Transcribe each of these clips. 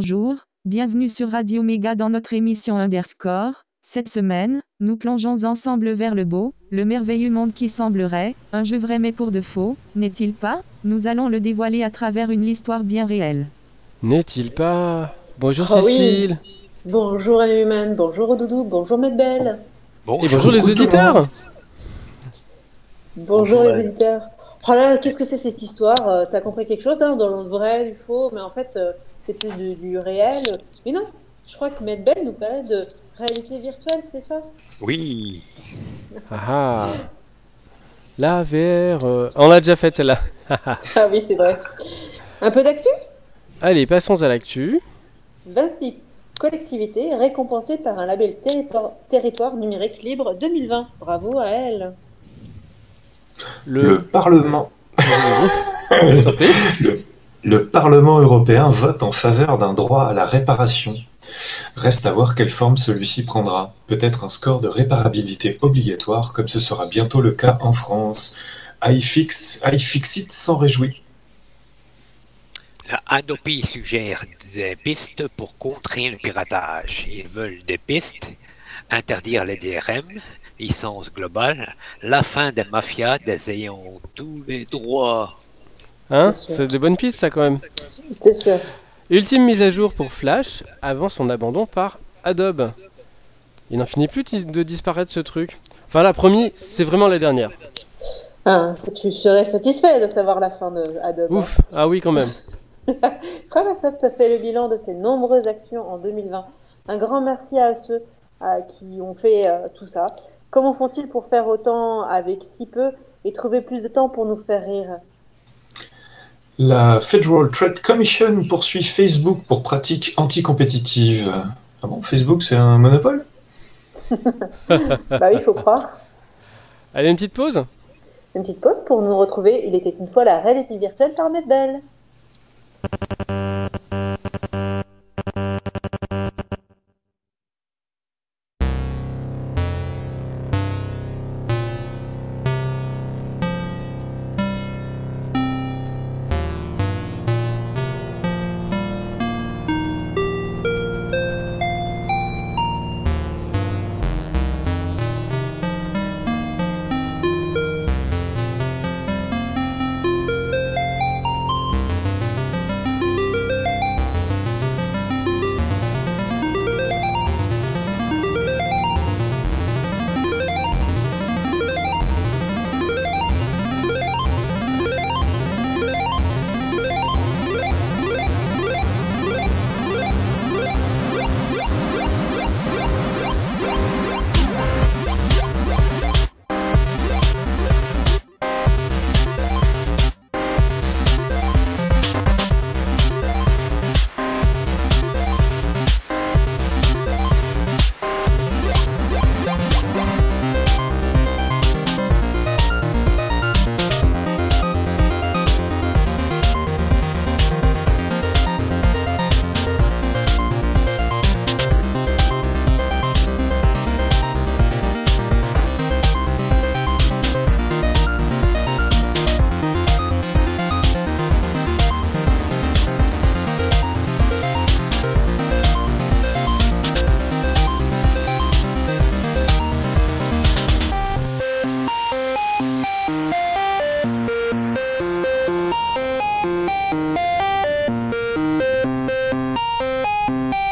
Bonjour, bienvenue sur Radio Méga dans notre émission Underscore. Cette semaine, nous plongeons ensemble vers le beau, le merveilleux monde qui semblerait, un jeu vrai mais pour de faux, n'est-il pas? Nous allons le dévoiler à travers une histoire bien réelle. N'est-il pas? Bonjour Oh oui. Cécile Bonjour Human, bonjour Doudou, bonjour Medbel, Et bonjour les auditeurs bonjour Bonjour, les ouais. éditeurs. Oh là là, qu'est-ce que c'est cette histoire? Euh, T'as compris quelque chose hein, dans le vrai, du faux, mais en fait euh, c'est plus du, du réel. Mais non, je crois que Medbel nous parlait de réalité virtuelle, c'est ça? Oui, Ah ah La VR... euh, On l'a déjà faite celle-là Ah oui, c'est vrai. Un peu d'actu? Allez, passons à l'actu. 26. Collectivité récompensée par un label territoire, territoire numérique libre 2020. Bravo à elle. Le... Le Parlement. Le Parlement européen vote en faveur d'un droit à la réparation. Reste à voir quelle forme celui-ci prendra. Peut-être un score de réparabilité obligatoire, comme ce sera bientôt le cas en France. iFix, iFixit s'en réjouit. la Adopi suggère des pistes pour contrer le piratage. Ils veulent des pistes, interdire les DRM, licence globale, la fin des mafias des ayants tous les droits. Hein C'est sûr. C'est de bonnes pistes ça quand même. C'est sûr. Ultime mise à jour pour Flash avant son abandon par Adobe. Il n'en finit plus de disparaître ce truc. Enfin là, promis, c'est vraiment la dernière. Ah, tu serais satisfait de savoir la fin de Adobe. hein. Ouf, ah oui quand même. Framasoft a fait le bilan de ses nombreuses actions en 2020. Un grand merci à ceux euh, qui ont fait euh, tout ça. Comment font-ils pour faire autant avec si peu et trouver plus de temps pour nous faire rire? La Federal Trade Commission poursuit Facebook pour pratiques anticompétitives. Ah bon, Facebook c'est un monopole? Bah oui, il faut croire. Allez, une petite pause? Une petite pause pour nous retrouver. Il était une fois la réalité virtuelle par Medbel.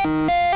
you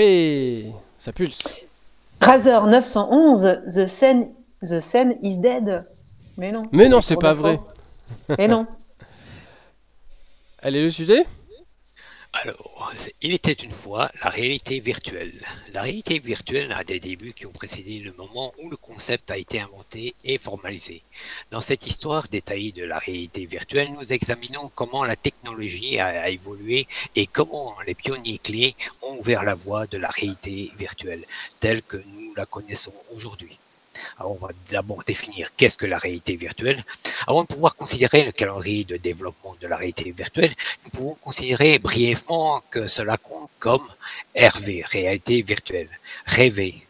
Oui, ça pulse. Razer 911, The Sen, The Sen is dead. Mais non. Mais non, c'est pas vrai. Mais non. Allez, le sujet? Alors, il était une fois la réalité virtuelle. La réalité virtuelle a des débuts qui ont précédé le moment où le concept a été inventé et formalisé. Dans cette histoire détaillée de la réalité virtuelle, nous examinons comment la technologie a évolué et comment les pionniers clés ont ouvert la voie de la réalité virtuelle telle que nous la connaissons aujourd'hui. Alors, on va d'abord définir qu'est-ce que la réalité virtuelle. Avant de pouvoir considérer le calendrier de développement de la réalité virtuelle, nous pouvons considérer brièvement que cela compte comme RV, réalité virtuelle, rêver,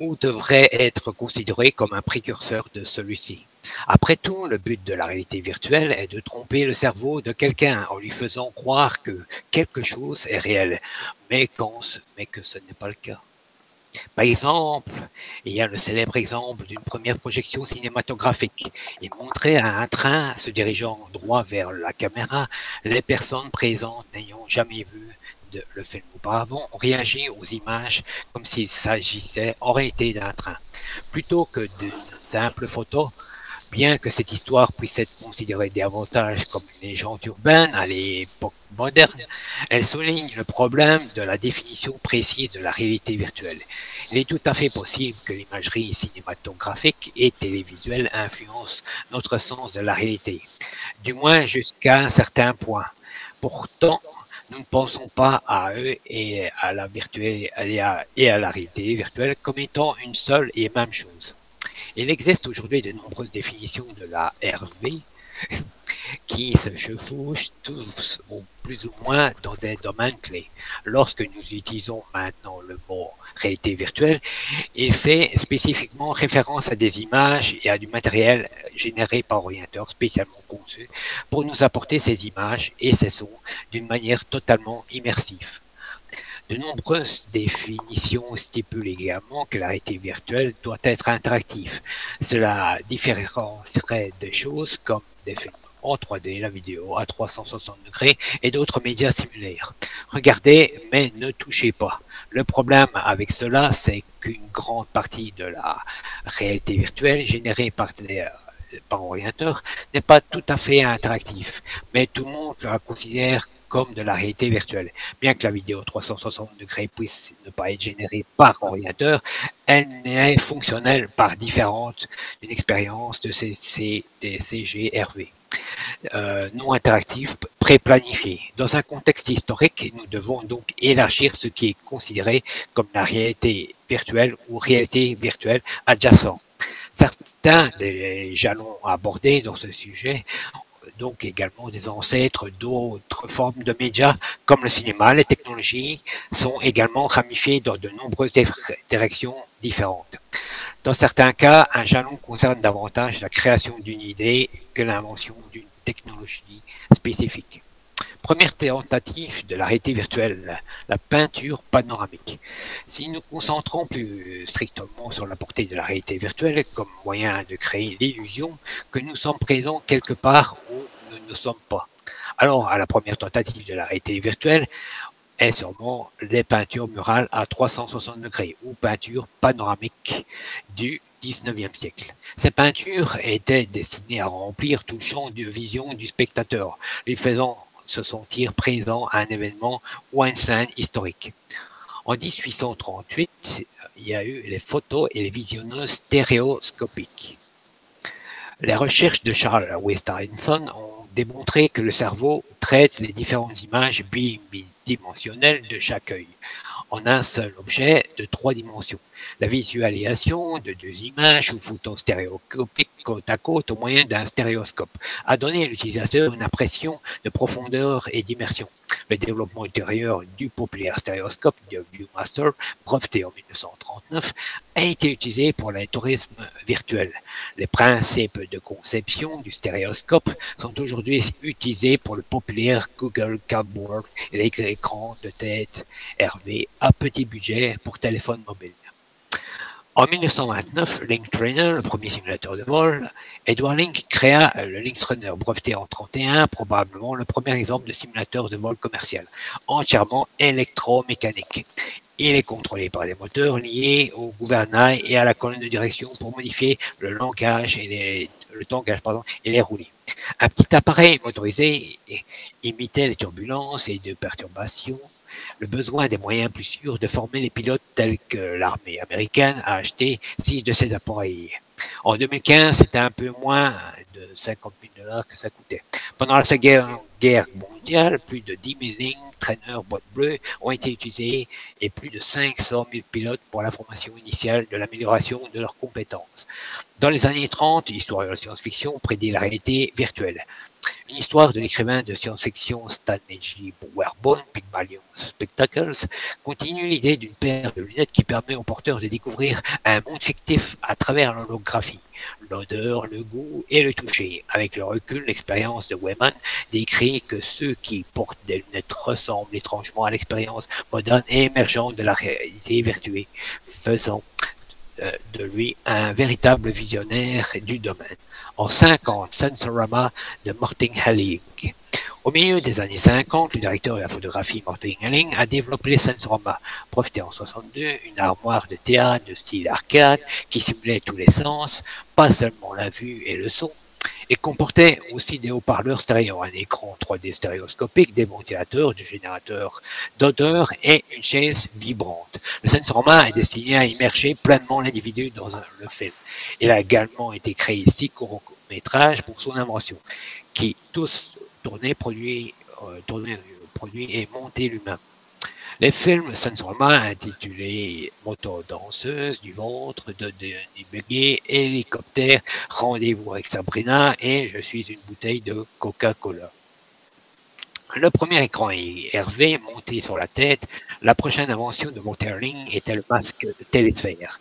ou devrait être considéré comme un précurseur de celui-ci. Après tout, le but de la réalité virtuelle est de tromper le cerveau de quelqu'un en lui faisant croire que quelque chose est réel, mais, que ce n'est pas le cas. Par exemple, il y a le célèbre exemple d'une première projection cinématographique. Il montrait à un train se dirigeant droit vers la caméra, les personnes présentes n'ayant jamais vu le film auparavant ont réagi aux images comme s'il s'agissait en réalité d'un train. Plutôt que de simples photos, bien que cette histoire puisse être considérée davantage comme une légende urbaine à l'époque moderne, elle souligne le problème de la définition précise de la réalité virtuelle. Il est tout à fait possible que l'imagerie cinématographique et télévisuelle influence notre sens de la réalité, du moins jusqu'à un certain point. Pourtant, nous ne pensons pas à eux et à la virtuelle et à, la réalité virtuelle comme étant une seule et même chose. Il existe aujourd'hui de nombreuses définitions de la RV qui se chevauchent tous ou plus ou moins dans des domaines clés. Lorsque nous utilisons maintenant le mot réalité virtuelle, il fait spécifiquement référence à des images et à du matériel généré par ordinateur spécialement conçu pour nous apporter ces images et ces sons d'une manière totalement immersive. De nombreuses définitions stipulent également que la réalité virtuelle doit être interactive. Cela différencierait des choses comme des films en 3D, la vidéo à 360 degrés et d'autres médias similaires. Regardez, mais ne touchez pas. Le problème avec cela, c'est qu'une grande partie de la réalité virtuelle générée par des par ordinateur n'est pas tout à fait interactif, mais tout le monde la considère comme de la réalité virtuelle. Bien que la vidéo 360 degrés puisse ne pas être générée par ordinateur, elle n'est fonctionnelle par différente d'une expérience de CGRV. Euh, non interactif, pré-planifié. Dans un contexte historique, nous devons donc élargir ce qui est considéré comme la réalité virtuelle ou réalité virtuelle adjacente. Certains des jalons abordés dans ce sujet donc également des ancêtres d'autres formes de médias comme le cinéma, les technologies sont également ramifiées dans de nombreuses directions différentes. Dans certains cas, un jalon concerne davantage la création d'une idée que l'invention d'une technologie spécifique. Première tentative de la réalité virtuelle, la peinture panoramique. Si nous concentrons plus strictement sur la portée de la réalité virtuelle comme moyen de créer l'illusion que nous sommes présents quelque part où nous ne sommes pas, alors à la première tentative de la réalité virtuelle est sûrement les peintures murales à 360 degrés ou peintures panoramiques du 19e siècle. Ces peintures étaient destinées à remplir tout le champ de vision du spectateur, lui faisant se sentir présent à un événement ou à une scène historique. En 1838, il y a eu les photos et les visionneuses stéréoscopiques. Les recherches de Charles Westerlinson ont démontré que le cerveau traite les différentes images bidimensionnelles de chaque œil en un seul objet de trois dimensions. La visualisation de deux images ou photos stéréoscopiques côte à côte au moyen d'un stéréoscope a donné à l'utilisateur une impression de profondeur et d'immersion. Le développement ultérieur du populaire stéréoscope de Viewmaster, breveté en 1939, a été utilisé pour le tourisme virtuel. Les principes de conception du stéréoscope sont aujourd'hui utilisés pour le populaire Google Cardboard et les écrans de tête RV à petit budget pour téléphone mobile. En 1929, Link Trainer, le premier simulateur de vol, Edward Link créa le Lynx Runner breveté en 31, probablement le premier exemple de simulateur de vol commercial, entièrement électromécanique. Il est contrôlé par des moteurs liés au gouvernail et à la colonne de direction pour modifier le langage et les, le tangage et les roulis. Un petit appareil motorisé imitait les turbulences et de perturbations le besoin des moyens plus sûrs de former les pilotes tels que l'armée américaine a acheté six de ces appareils. En 2015, c'était un peu moins de 50 000 dollars que ça coûtait. Pendant la Seconde Guerre mondiale, plus de 10 000 lignes, traîneurs, boîtes bleues ont été utilisées et plus de 500 000 pilotes pour la formation initiale de l'amélioration de leurs compétences. Dans les années 30, l'histoire de la science-fiction prédit la réalité virtuelle. Une histoire de l'écrivain de science-fiction Stanley. Warburton, Pygmalion Spectacles, continue l'idée d'une paire de lunettes qui permet aux porteurs de découvrir un monde fictif à travers l'holographie, l'odeur, le goût et le toucher. Avec le recul, l'expérience de Wayman décrit que ceux qui portent des lunettes ressemblent étrangement à l'expérience moderne et émergente de la réalité virtuelle, faisant de lui un véritable visionnaire du domaine. En 50, Sensorama de Martin Helling. Au milieu des années 50, le directeur de la photographie Martin Helling a développé Sensorama, profité en 62 une armoire de théâtre de style arcade qui simulait tous les sens, pas seulement la vue et le son, et comportait aussi des haut-parleurs stéréo, un écran 3D stéréoscopique, des ventilateurs, du générateur d'odeur et une chaise vibrante. Le Sensorama est destiné à immerger pleinement l'individu dans le film. Il a également été créé ici court métrage pour son invention, qui tous tournaient, produit, euh, produit et monté l'humain. Les films Sensorama intitulés Moto danseuse du ventre de Denis Hélicoptère, Rendez-vous avec Sabrina et Je suis une bouteille de Coca-Cola. Le premier écran Hervé monté sur la tête. La prochaine invention de Monterling était le masque télésphère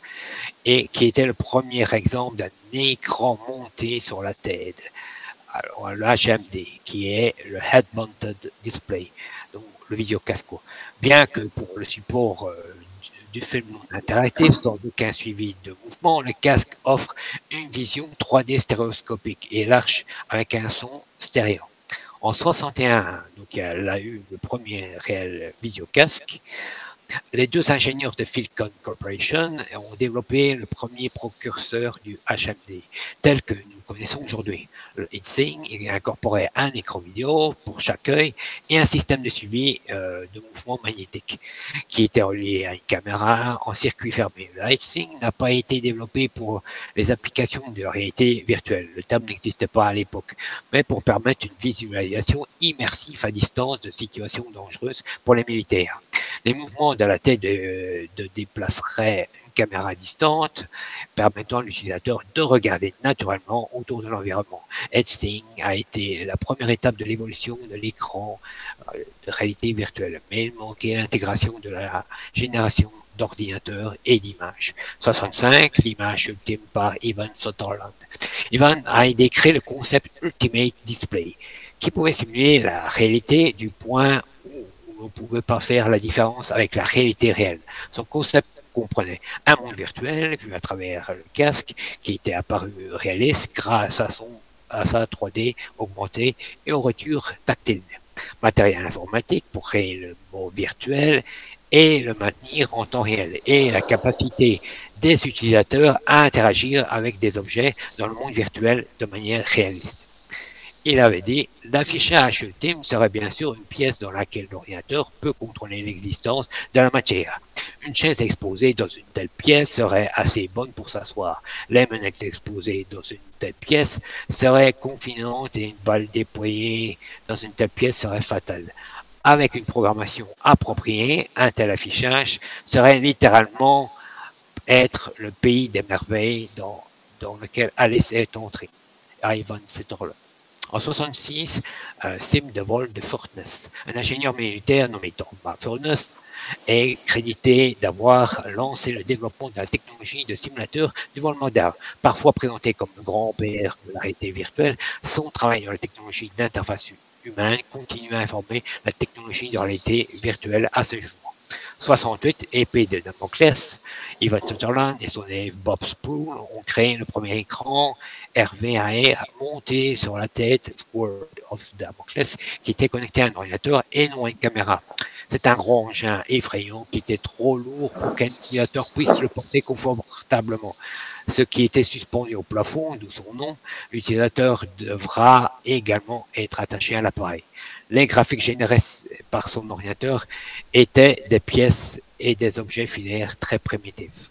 et qui était le premier exemple d'un écran monté sur la tête. Alors, le qui est le Head Mounted Display le vidéocasco. Bien que pour le support euh, du, film interactif, sans aucun suivi de mouvement, le casque offre une vision 3D stéréoscopique et large avec un son stéréo. En 61, donc elle a eu le premier réel visiocasque. Les deux ingénieurs de Philcon Corporation ont développé le premier précurseur du HMD, tel que nous connaissons aujourd'hui. Le heatsink il incorporait un écran vidéo pour chaque œil et un système de suivi euh, de mouvement magnétique qui était relié à une caméra en circuit fermé. Le heatsink n'a pas été développé pour les applications de réalité virtuelle. Le terme n'existait pas à l'époque, mais pour permettre une visualisation immersive à distance de situations dangereuses pour les militaires. Les mouvements de la tête de, de déplaceraient caméra distante, permettant à l'utilisateur de regarder naturellement autour de l'environnement. Headsting a été la première étape de l'évolution de l'écran euh, de réalité virtuelle, mais il manquait l'intégration de la génération d'ordinateurs et d'images. 65, l'image ultime par Ivan Sutherland. Ivan a décrit le concept Ultimate Display, qui pouvait simuler la réalité du point on ne pouvait pas faire la différence avec la réalité réelle. Son concept comprenait un monde virtuel vu à travers le casque qui était apparu réaliste grâce à son à sa 3D augmentée et aux retours tactiles. Matériel informatique pour créer le monde virtuel et le maintenir en temps réel et la capacité des utilisateurs à interagir avec des objets dans le monde virtuel de manière réaliste. Il avait dit, l'affichage ultime serait bien sûr une pièce dans laquelle l'ordinateur peut contrôler l'existence de la matière. Une chaise exposée dans une telle pièce serait assez bonne pour s'asseoir. Les menettes exposées dans une telle pièce seraient confinantes et une balle déployée dans une telle pièce serait fatale. Avec une programmation appropriée, un tel affichage serait littéralement être le pays des merveilles dans, dans lequel Alice est entrée. Ivan Setterle. En 66, euh, Sim de Vol de Furnace, un ingénieur militaire nommé Thomas Furnace, est crédité d'avoir lancé le développement de la technologie de simulateur du vol moderne, parfois présenté comme le grand-père de la réalité virtuelle. Son travail dans la technologie d'interface humaine continue à informer la technologie de réalité virtuelle à ce jour. 68, épée de Damoclès, Ivan Sutherland et son élève Bob Spool ont créé le premier écran RVAR monté sur la tête Sword of Damoclès qui était connecté à un ordinateur et non à une caméra. C'est un gros engin effrayant qui était trop lourd pour qu'un utilisateur puisse le porter confortablement. Ce qui était suspendu au plafond, d'où son nom, l'utilisateur devra également être attaché à l'appareil. Les graphiques générés par son ordinateur étaient des pièces et des objets filaires très primitifs.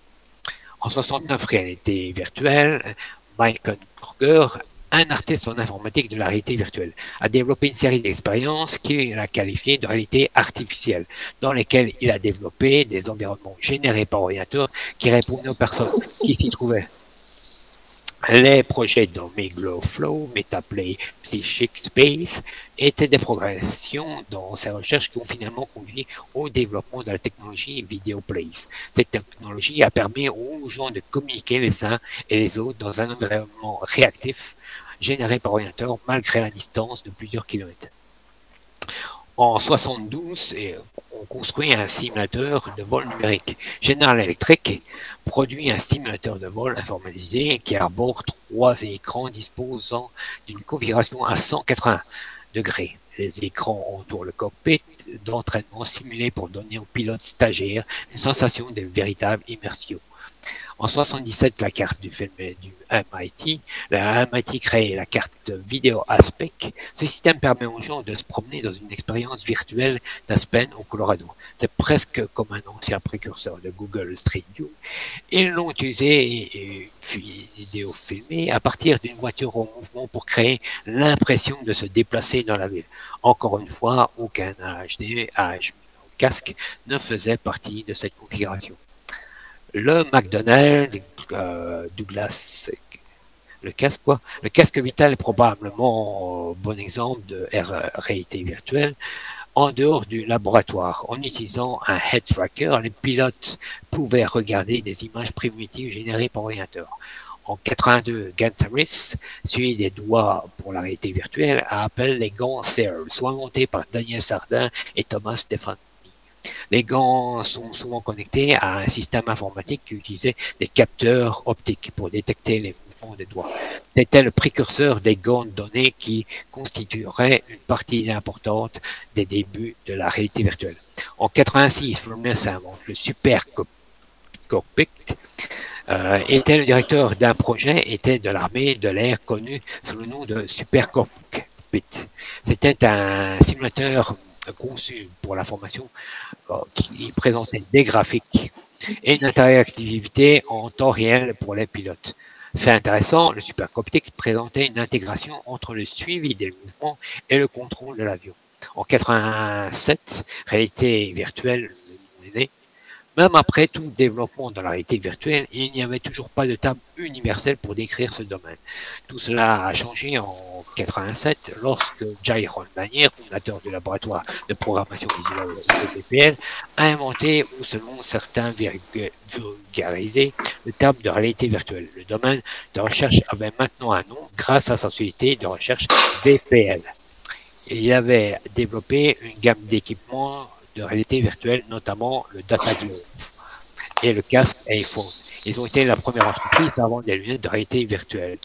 En 69, réalité virtuelle, Michael Kruger, un artiste en informatique de la réalité virtuelle, a développé une série d'expériences qu'il a qualifiées de réalité artificielle, dans lesquelles il a développé des environnements générés par ordinateur qui répondaient aux personnes qui s'y trouvaient. Les projets Glow Flow, Metaplay, Psychic Space étaient des progressions dans ces recherches qui ont finalement conduit au développement de la technologie Video Place. Cette technologie a permis aux gens de communiquer les uns et les autres dans un environnement réactif généré par ordinateur malgré la distance de plusieurs kilomètres. En 72, on construit un simulateur de vol numérique. General Electric produit un simulateur de vol informatisé qui arbore trois écrans disposant d'une configuration à 180 degrés. Les écrans entourent le cockpit d'entraînement simulé pour donner aux pilotes stagiaires une sensation de véritable immersion. En 77, la carte du film du MIT, la MIT crée la carte vidéo Aspect. Ce système permet aux gens de se promener dans une expérience virtuelle d'Aspen au Colorado. C'est presque comme un ancien précurseur de Google Street View. Ils l'ont utilisé et vidéo filmé à partir d'une voiture en mouvement pour créer l'impression de se déplacer dans la ville. Encore une fois, aucun HD, H, casque ne faisait partie de cette configuration le McDonald's, euh, Douglas, le casque. Le casque vital est probablement un bon exemple de réalité virtuelle. En dehors du laboratoire, en utilisant un head tracker, les pilotes pouvaient regarder des images primitives générées par ordinateur. En 82, Gansaris, suivi des doigts pour la réalité virtuelle, a appelé les gants Sears, soit par Daniel Sardin et Thomas Stefan. Les gants sont souvent connectés à un système informatique qui utilisait des capteurs optiques pour détecter les mouvements des doigts. C'était le précurseur des gants de données qui constitueraient une partie importante des débuts de la réalité virtuelle. En 86, Fluminense invente le Super Cockpit. Euh, était le directeur d'un projet, était de l'armée de l'air connu sous le nom de Super Cockpit. C'était un simulateur conçu pour la formation euh, qui présentait des graphiques et une interactivité en temps réel pour les pilotes. Fait intéressant, le Supercoptic présentait une intégration entre le suivi des mouvements et le contrôle de l'avion. En 87, réalité virtuelle, même après tout le développement de la réalité virtuelle, il n'y avait toujours pas de table universelle pour décrire ce domaine. Tout cela a changé en 87 lorsque Jay Lanier, fondateur du laboratoire de programmation visuelle de a inventé, ou selon certains vulgarisé, le terme de réalité virtuelle. Le domaine de recherche avait maintenant un nom grâce à sa société de recherche VPL. Il avait développé une gamme d'équipements de réalité virtuelle, notamment le Data et le casque iPhone. Ils ont été la première entreprise à vendre des lunettes de réalité virtuelle.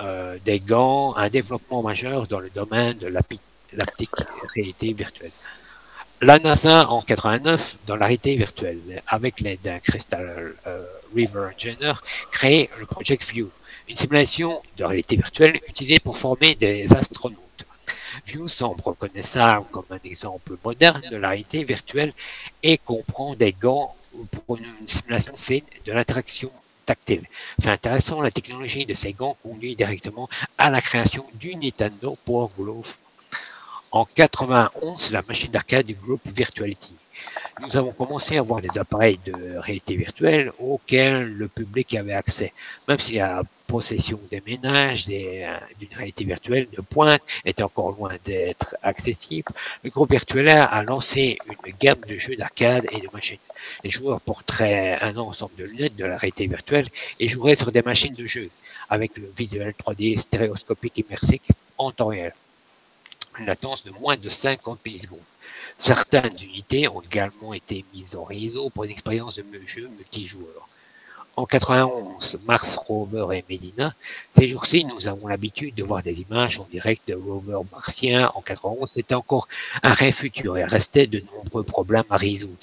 Euh, des gants, un développement majeur dans le domaine de l'aptique réalité virtuelle. La NASA en 89, dans la réalité virtuelle, avec l'aide d'un Crystal euh, River Engineer, crée le Project View, une simulation de réalité virtuelle utilisée pour former des astronautes. View semble reconnaissable comme un exemple moderne de la réalité virtuelle et comprend des gants pour une simulation fine de l'interaction tactile. C'est intéressant, la technologie de ces gants conduit directement à la création du Nintendo Power Glove. En 91, la machine d'arcade du groupe Virtuality nous avons commencé à avoir des appareils de réalité virtuelle auxquels le public avait accès, même si la possession des ménages euh, d'une réalité virtuelle de pointe était encore loin d'être accessible. Le groupe virtuel a lancé une gamme de jeux d'arcade et de machines. Les joueurs porteraient un ensemble de lunettes de la réalité virtuelle et joueraient sur des machines de jeu avec le visuel 3D stéréoscopique immersif en temps réel. Une latence de moins de 50 millisecondes. Certaines unités ont également été mises en réseau pour une expérience de jeu multijoueur. En 91, Mars Rover et Medina. Ces jours-ci, nous avons l'habitude de voir des images en direct de rovers martiens. En 91, c'était encore un rêve futur et restait de nombreux problèmes à résoudre.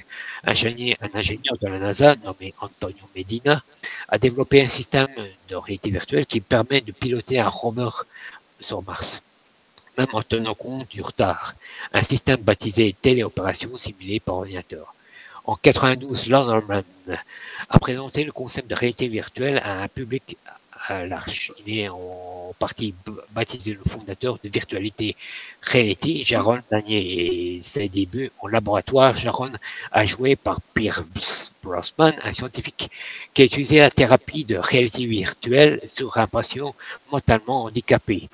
Un ingénieur de la NASA nommé Antonio Medina a développé un système de réalité virtuelle qui permet de piloter un rover sur Mars même en tenant compte du retard. Un système baptisé téléopération simulé par ordinateur. En 92, Norman a présenté le concept de réalité virtuelle à un public large. Il est en partie baptisé le fondateur de Virtualité Reality, Jaron Danier. Et ses débuts en laboratoire, Jaron a joué par Pierce Brosman, un scientifique qui a utilisé la thérapie de réalité virtuelle sur un patient mentalement handicapé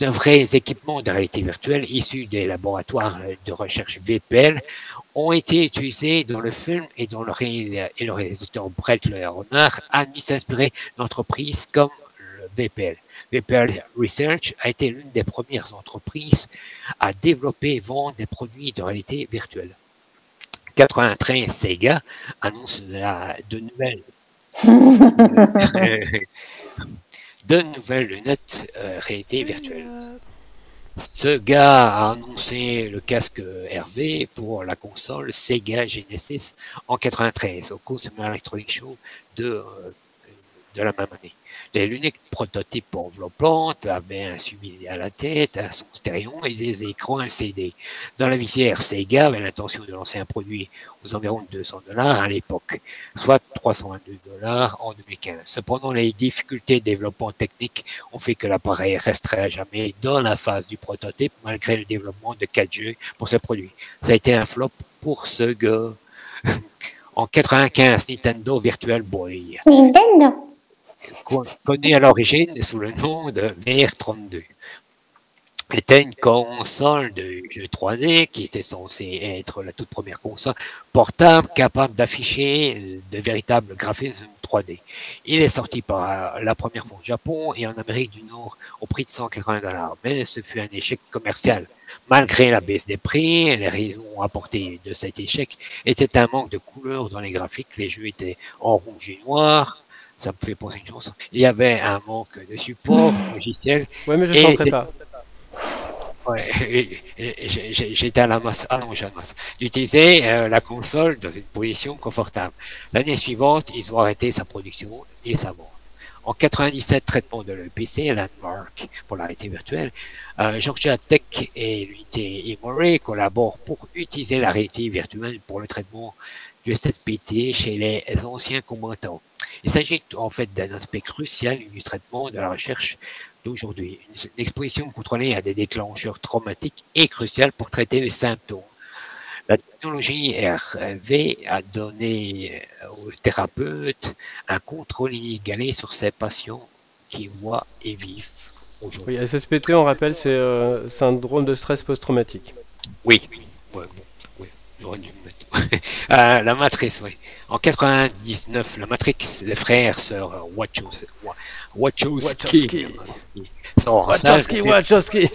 de vrais équipements de réalité virtuelle issus des laboratoires de recherche VPL ont été utilisés dans le film et dont le, et le réalisateur Brett Leonard a mis s'inspirer d'entreprises comme le VPL. VPL Research a été l'une des premières entreprises à développer et vendre des produits de réalité virtuelle. 93, Sega annonce la, de nouvelles de nouvelles lunettes euh, réalité virtuelle. Ce gars a annoncé le casque RV pour la console Sega Genesis en 93 au Consumer Electronics Show de, euh, de la même année. Les lunettes prototypes enveloppantes avaient un suivi à la tête, un son stéréo et des écrans LCD. Dans la visière, Sega avait l'intention de lancer un produit aux environs de 200 dollars à l'époque, soit 322 dollars en 2015. Cependant, les difficultés de développement technique ont fait que l'appareil resterait à jamais dans la phase du prototype malgré le développement de 4G pour ce produit. Ça a été un flop pour ce gars. en 95, Nintendo Virtual Boy. Nintendo connu à l'origine sous le nom de VR32 était une console de jeu 3D qui était censée être la toute première console portable capable d'afficher de véritables graphismes 3D. Il est sorti par la première fois au Japon et en Amérique du Nord au prix de 180 dollars, mais ce fut un échec commercial. Malgré la baisse des prix, les raisons apportées de cet échec étaient un manque de couleurs dans les graphiques. Les jeux étaient en rouge et noir, ça me fait penser une chanson. Il y avait un manque de support logiciel. Ouais, mais je ne chanterai pas. Ouais, j'étais à la masse, allongé à la masse. J'utilisais euh, la console dans une position confortable. L'année suivante, ils ont arrêté sa production et sa vente. En 97, traitement de l'EPC, Landmark pour la réalité virtuelle, euh, Georgia Tech et l'unité Emory collaborent pour utiliser la réalité virtuelle pour le traitement du SSPT chez les anciens combattants. Il s'agit en fait d'un aspect crucial du traitement de la recherche d'aujourd'hui. Une exposition contrôlée à des déclencheurs traumatiques est cruciale pour traiter les symptômes. La technologie RV a donné aux thérapeutes un contrôle inégalé sur ces patients qui voient et vivent aujourd'hui. Oui, SSPT, on rappelle, c'est euh, syndrome de stress post-traumatique. Oui, oui, j'aurais dû euh, la matrice, oui. En 99, la Matrix, les frères, sœurs Wachowski. Wachowski. Wachowski, Wachowski.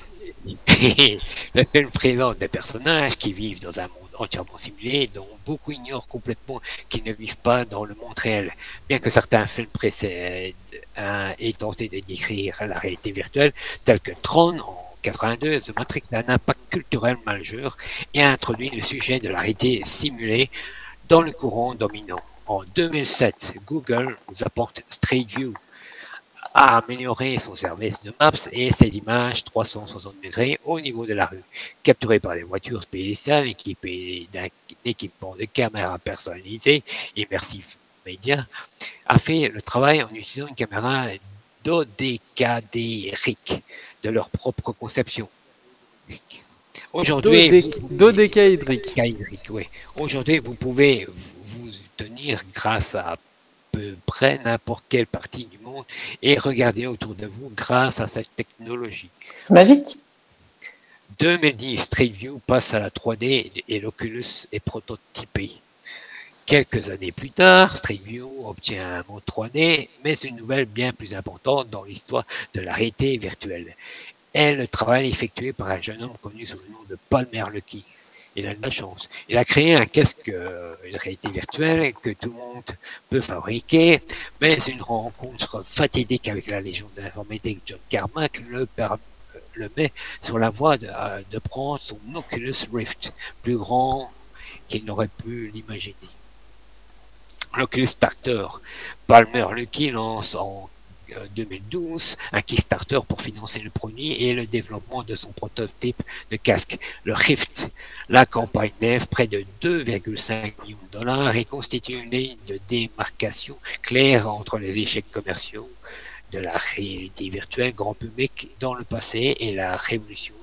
le film présente des personnages qui vivent dans un monde entièrement simulé, dont beaucoup ignorent complètement qu'ils ne vivent pas dans le monde réel. Bien que certains films précèdent euh, aient tenté de décrire la réalité virtuelle, tels que Tron en 82, The Matrix a un impact culturel majeur et a introduit le sujet de la réalité simulée dans le courant dominant. En 2007, Google nous apporte Street View a amélioré son service de maps et ses images 360 degrés au niveau de la rue, capturées par des voitures spéciales équipées d'un équipement de caméra personnalisée, immersif média, a fait le travail en utilisant une caméra dodécadérique de leur propre conception. Aujourd'hui, dodécaédrique. Oui. Aujourd'hui, vous pouvez vous tenir grâce à peu près n'importe quelle partie du monde et regarder autour de vous grâce à cette technologie. C'est magique. 2010, Street View passe à la 3D et l'Oculus est prototypé. Quelques années plus tard, Street View obtient un mode 3D, mais c'est une nouvelle bien plus importante dans l'histoire de la réalité virtuelle. Est le travail effectué par un jeune homme connu sous le nom de Paul Merlecky. Il a de la chance. Il a créé un casque euh, de réalité virtuelle que tout le monde peut fabriquer, mais une rencontre fatidique avec la Légion de l'informatique John Carmack le, le met sur la voie de, euh, de prendre son Oculus Rift, plus grand qu'il n'aurait pu l'imaginer. L'Oculus Starter, Palmer Lucky lance en 2012 un Kickstarter pour financer le produit et le développement de son prototype de casque, le Rift. La campagne lève près de 2,5 millions de dollars et constitue une ligne de démarcation claire entre les échecs commerciaux de la réalité virtuelle grand public dans le passé et la révolution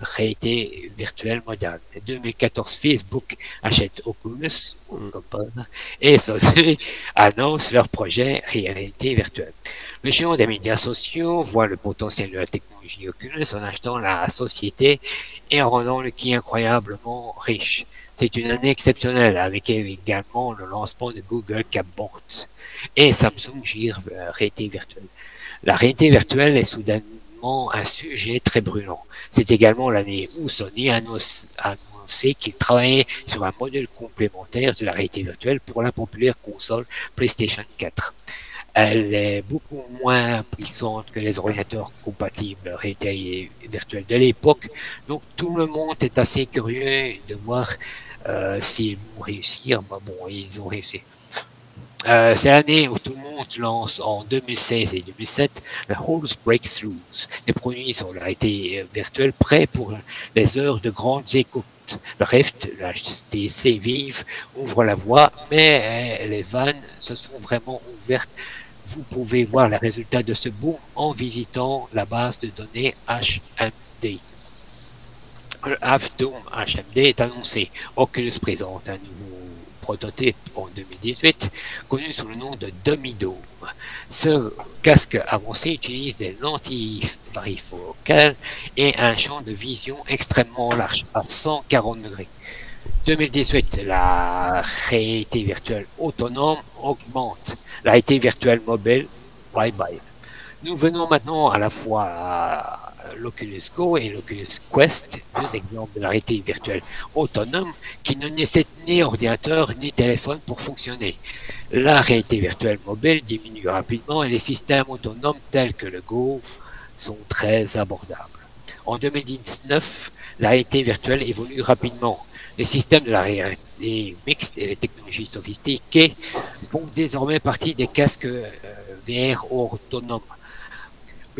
réalité virtuelle moderne. En 2014, Facebook achète Oculus et Sony annonce leur projet réalité virtuelle. Le géant des médias sociaux voit le potentiel de la technologie Oculus en achetant la société et en rendant le qui incroyablement riche. C'est une année exceptionnelle avec également le lancement de Google Cardboard et Samsung Gear euh, réalité virtuelle. La réalité virtuelle est un sujet très brûlant. C'est également l'année où Sony a annoncé qu'il travaillait sur un modèle complémentaire de la réalité virtuelle pour la populaire console PlayStation 4 elle est beaucoup moins puissante que les ordinateurs compatibles réalité virtuelle de l'époque. Donc tout le monde est assez curieux de voir euh, s'ils vont réussir. bon, ils ont réussi. Euh, c'est l'année où tout le monde lance en 2016 et 2007 le Halls Breakthroughs, des produits sur la réalité virtuelle prêts pour les heures de grandes écoutes. Le Rift, la HTC Vive ouvre la voie, mais euh, les vannes se sont vraiment ouvertes vous pouvez voir les résultats de ce boom en visitant la base de données HMD. Le Half-Dome HMD est annoncé. Oculus présente un nouveau prototype en 2018, connu sous le nom de Dome. Ce casque avancé utilise des lentilles varifocales et un champ de vision extrêmement large, à 140 degrés. 2018, la réalité virtuelle autonome augmente. La réalité virtuelle mobile, bye bye. Nous venons maintenant à la fois à l'Oculus Go et l'Oculus Quest, deux exemples de la réalité virtuelle autonome qui ne nécessitent ni ordinateur ni téléphone pour fonctionner. La réalité virtuelle mobile diminue rapidement et les systèmes autonomes tels que le Go sont très abordables. En 2019, la réalité virtuelle évolue rapidement les systèmes de la réalité mixte et les technologies sophistiquées font désormais partie des casques euh, VR autonomes.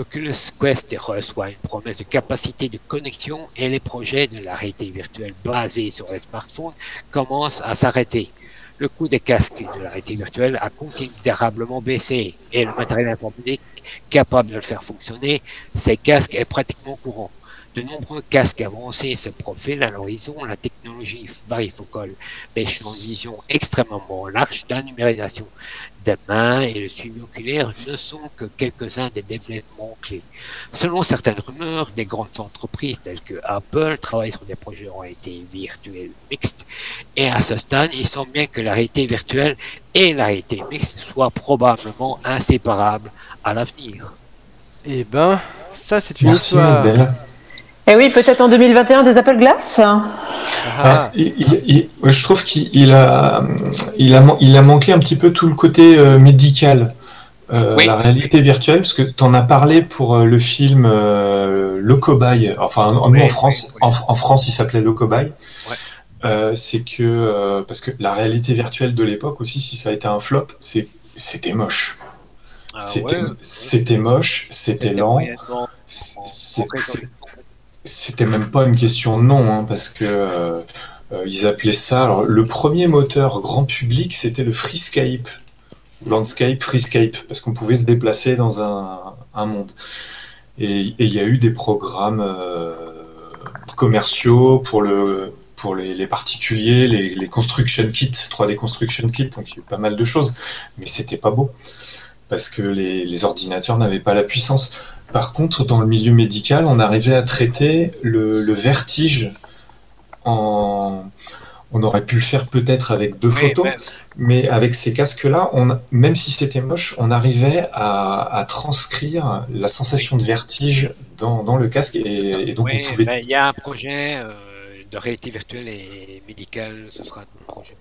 L'Oculus Quest reçoit une promesse de capacité de connexion et les projets de la réalité virtuelle basés sur les smartphones commencent à s'arrêter. Le coût des casques de la réalité virtuelle a considérablement baissé et le matériel informatique capable de le faire fonctionner, ces casques est pratiquement courant. De nombreux casques avancés se profilent à l'horizon. La technologie varifocale des champs de vision extrêmement larges, la numérisation des mains et le suivi oculaire ne sont que quelques-uns des développements clés. Selon certaines rumeurs, des grandes entreprises telles que Apple travaillent sur des projets en réalité virtuelle mixte et à ce stade, il semble bien que la réalité virtuelle et la réalité mixte soient probablement inséparables à l'avenir. Eh ben, ça c'est une histoire. Et eh oui, peut-être en 2021 des Apple Glass? Ah. Ah, je trouve qu'il a, il a, il a manqué un petit peu tout le côté euh, médical. Euh, la réalité virtuelle, parce que tu en as parlé pour euh, le film Le Cobaye, enfin nous en France, en, France il s'appelait Le Cobaye. c'est que parce que la réalité virtuelle de l'époque aussi, si ça a été un flop, c'était moche. Ah c'était moche, c'était lent c'était même pas une question de nom, hein, parce que euh, euh, ils appelaient ça. Alors, le premier moteur grand public, c'était le Freescape. Landscape, Freescape, parce qu'on pouvait se déplacer dans un, monde. Et il y a eu des programmes euh, commerciaux pour le pour les, particuliers, les, construction kits, 3D construction kits, donc il y a eu pas mal de choses, mais c'était pas beau parce que les, les ordinateurs n'avaient pas la puissance. Par contre, dans le milieu médical, on arrivait à traiter le, vertige en... On aurait pu le faire peut-être avec deux photos, mais avec ces casques-là, même si c'était moche, on arrivait à, transcrire la sensation de vertige dans, le casque. Et, donc on pouvait... Il y a un projet euh, de réalité virtuelle et médicale, ce sera un projet.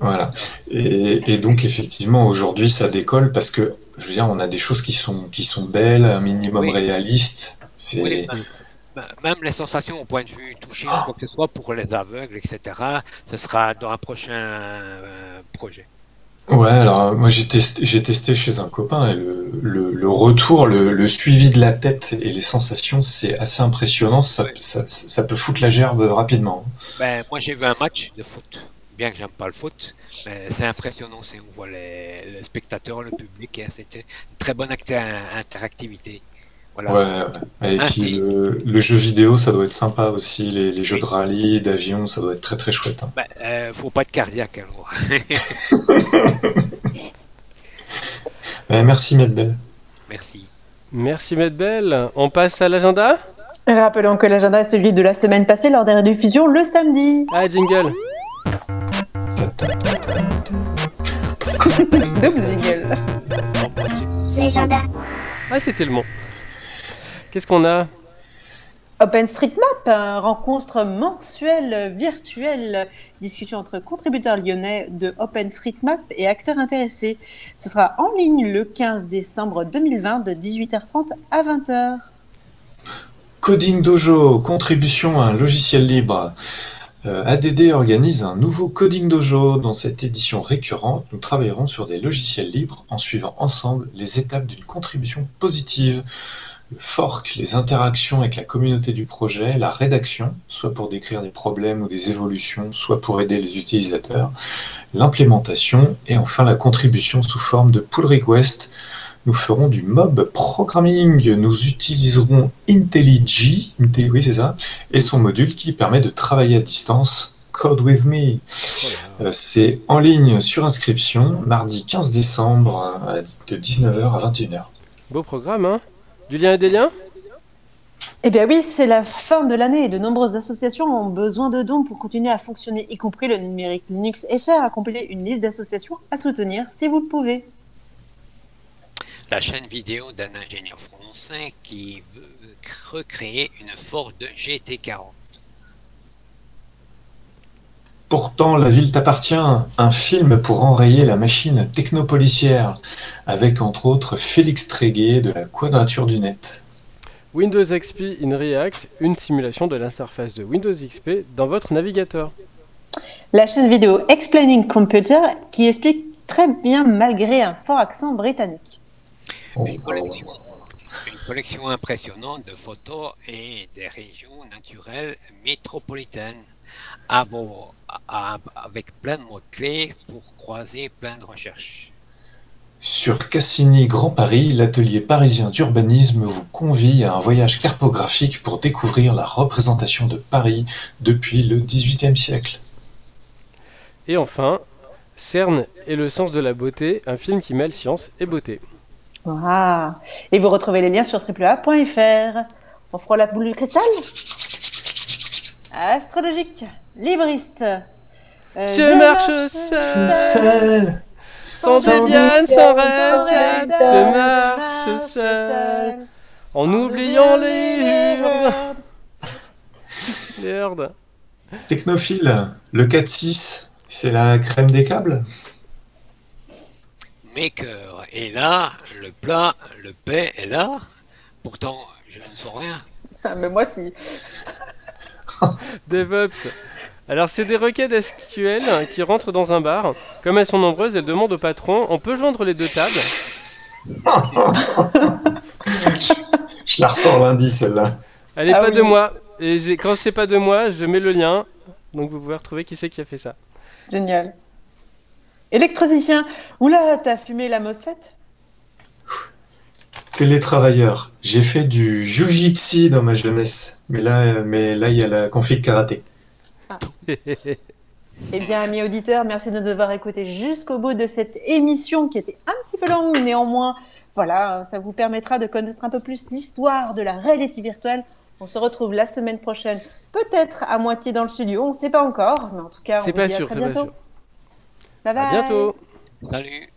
Voilà. Et, et donc effectivement aujourd'hui ça décolle parce que je veux dire on a des choses qui sont qui sont belles, un minimum Oui. réaliste. C'est Oui, même- Même les sensations au point de vue toucher ou quoi que ce soit pour les aveugles, etc., ce sera dans un prochain euh, projet. Ouais, alors moi j'ai testé, j'ai testé chez un copain et le, le, le retour, le, le suivi de la tête et les sensations, c'est assez impressionnant. Ça, ça peut foutre la gerbe rapidement. Ben, moi, j'ai vu un match de foot. Bien que j'aime pas le foot, mais c'est impressionnant. C'est on voit les, les spectateurs, le public, et c'était une très bonne acti- interactivité. Voilà. Ouais, et puis si. le, le jeu vidéo, ça doit être sympa aussi. Les, les jeux Oui. de rallye, d'avion, ça doit être très très chouette. hein. Euh, faut pas être cardiaque alors. Ouais, merci Medbel. Merci. Merci Medbel. On passe à l'agenda? Rappelons que l'agenda est celui de la semaine passée lors des rediffusions le samedi. Ah, jingle. Double jingle. L'agenda. Ah, c'était le bon. Qu'est-ce qu'on a OpenStreetMap, rencontre mensuelle virtuelle, discussion entre contributeurs lyonnais de OpenStreetMap et acteurs intéressés. Ce sera en ligne le 15 décembre 2020 de 18h30 à 20h. Coding Dojo, contribution à un logiciel libre. Euh, ADD organise un nouveau Coding Dojo. Dans cette édition récurrente, nous travaillerons sur des logiciels libres en suivant ensemble les étapes d'une contribution positive. Le fork, les interactions avec la communauté du projet, la rédaction, soit pour décrire des problèmes ou des évolutions, soit pour aider les utilisateurs, l'implémentation et enfin la contribution sous forme de pull request nous ferons du mob programming. Nous utiliserons IntelliJ, Inte- oui c'est ça, et son module qui permet de travailler à distance. Code with me. Euh, C'est en ligne sur inscription, mardi 15 décembre euh, de 19h à 21h. Beau programme, hein? Du lien et des liens Eh bien oui, c'est la fin de l'année et de nombreuses associations ont besoin de dons pour continuer à fonctionner, y compris le numérique Linux FR a compilé une liste d'associations à soutenir si vous le pouvez. La chaîne vidéo d'un ingénieur français qui veut recréer une Ford GT40. Pourtant, la ville t'appartient, un film pour enrayer la machine technopolicière, avec entre autres Félix Tréguet de la Quadrature du Net. Windows XP in React, une simulation de l'interface de Windows XP dans votre navigateur. La chaîne vidéo Explaining Computer qui explique très bien malgré un fort accent britannique. Une collection, une collection impressionnante de photos et des régions naturelles métropolitaines à vos- à- avec plein de mots-clés pour croiser plein de recherches. Sur Cassini Grand Paris, l'atelier parisien d'urbanisme vous convie à un voyage cartographique pour découvrir la représentation de Paris depuis le XVIIIe siècle. Et enfin, CERN et le sens de la beauté, un film qui mêle science et beauté. Et vous retrouvez les liens sur triplea.fr. On fera la boule de cristal Astrologique, libriste. Euh, Je marche seul. Seul Sans Sans Debian, sans Red je marche seul. En oubliant les hurles. Les. Technophile, le 4-6, c'est la crème des câbles? Maker est là, le plat, le paix est là. Pourtant, je ne sens rien. Ah, mais moi si. DevOps. Alors, c'est des requêtes SQL qui rentrent dans un bar. Comme elles sont nombreuses, elles demandent au patron on peut joindre les deux tables Je la ressors lundi celle-là. Elle est Ah pas oui. de moi. Et quand c'est pas de moi, je mets le lien. Donc, vous pouvez retrouver qui c'est qui a fait ça. Génial. Électricien. Oula, t'as fumé la MOSFET Télétravailleur, j'ai fait du jujitsu dans ma jeunesse, mais là, mais là il y a la config karaté. Eh bien, amis auditeurs, merci de nous avoir écoutés jusqu'au bout de cette émission qui était un petit peu longue, néanmoins. Voilà, ça vous permettra de connaître un peu plus l'histoire de la réalité virtuelle. On se retrouve la semaine prochaine, peut-être à moitié dans le studio, on ne sait pas encore, mais en tout cas, on vous pas dit à très pas bientôt. sûr. Bye bye. À bientôt. Salut